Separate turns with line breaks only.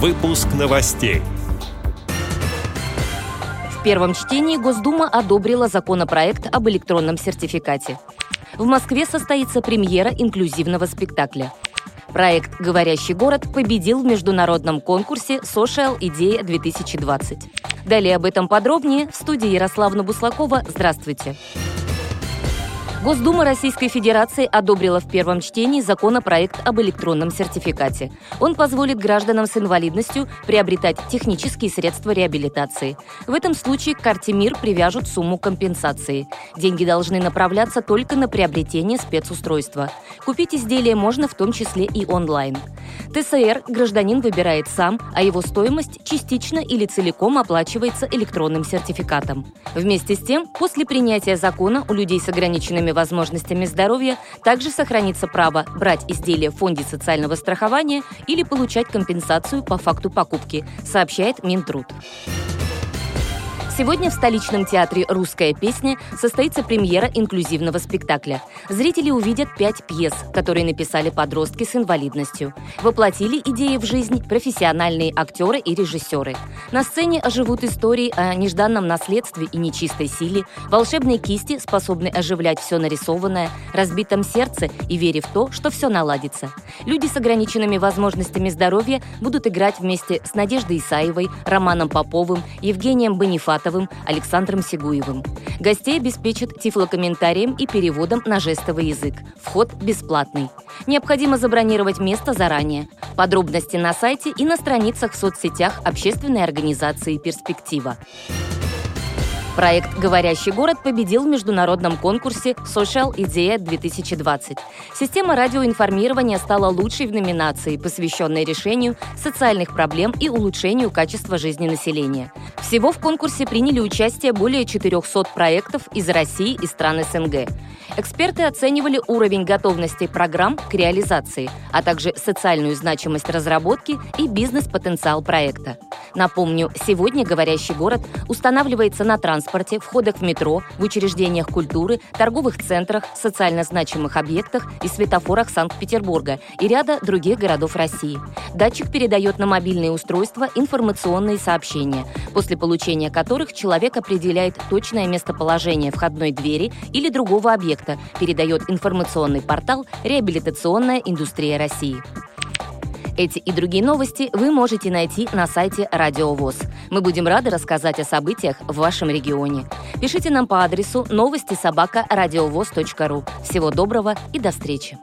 Выпуск новостей.
В первом чтении Госдума одобрила законопроект об электронном сертификате. В Москве состоится премьера инклюзивного спектакля. Проект «Говорящий город» победил в международном конкурсе Social Идея 2020. Далее об этом подробнее в студии Ярославна Буслакова. Здравствуйте. Здравствуйте. Госдума Российской Федерации одобрила в первом чтении законопроект об электронном сертификате. Он позволит гражданам с инвалидностью приобретать технические средства реабилитации. В этом случае к карте МИР привяжут сумму компенсации. Деньги должны направляться только на приобретение спецустройства. Купить изделие можно в том числе и онлайн. ТСР гражданин выбирает сам, а его стоимость частично или целиком оплачивается электронным сертификатом. Вместе с тем, после принятия закона у людей с ограниченными ограниченными возможностями здоровья также сохранится право брать изделия в фонде социального страхования или получать компенсацию по факту покупки, сообщает Минтруд. Сегодня в столичном театре «Русская песня» состоится премьера инклюзивного спектакля. Зрители увидят пять пьес, которые написали подростки с инвалидностью. Воплотили идеи в жизнь профессиональные актеры и режиссеры. На сцене оживут истории о нежданном наследстве и нечистой силе, волшебной кисти, способной оживлять все нарисованное, разбитом сердце и вере в то, что все наладится. Люди с ограниченными возможностями здоровья будут играть вместе с Надеждой Исаевой, Романом Поповым, Евгением Бонифатовым, Ахматовым, Александром Сигуевым. Гостей обеспечат тифлокомментарием и переводом на жестовый язык. Вход бесплатный. Необходимо забронировать место заранее. Подробности на сайте и на страницах в соцсетях общественной организации «Перспектива». Проект «Говорящий город» победил в международном конкурсе Social Idea 2020. Система радиоинформирования стала лучшей в номинации, посвященной решению социальных проблем и улучшению качества жизни населения. Всего в конкурсе приняли участие более 400 проектов из России и стран СНГ. Эксперты оценивали уровень готовности программ к реализации, а также социальную значимость разработки и бизнес-потенциал проекта. Напомню, сегодня «Говорящий город» устанавливается на транспорте, входах в метро, в учреждениях культуры, торговых центрах, социально значимых объектах и светофорах Санкт-Петербурга и ряда других городов России. Датчик передает на мобильные устройства информационные сообщения, после получения которых человек определяет точное местоположение входной двери или другого объекта, передает информационный портал «Реабилитационная индустрия России». Эти и другие новости вы можете найти на сайте Радио ВОЗ. Мы будем рады рассказать о событиях в вашем регионе. Пишите нам по адресу новости собака ру. Всего доброго и до встречи!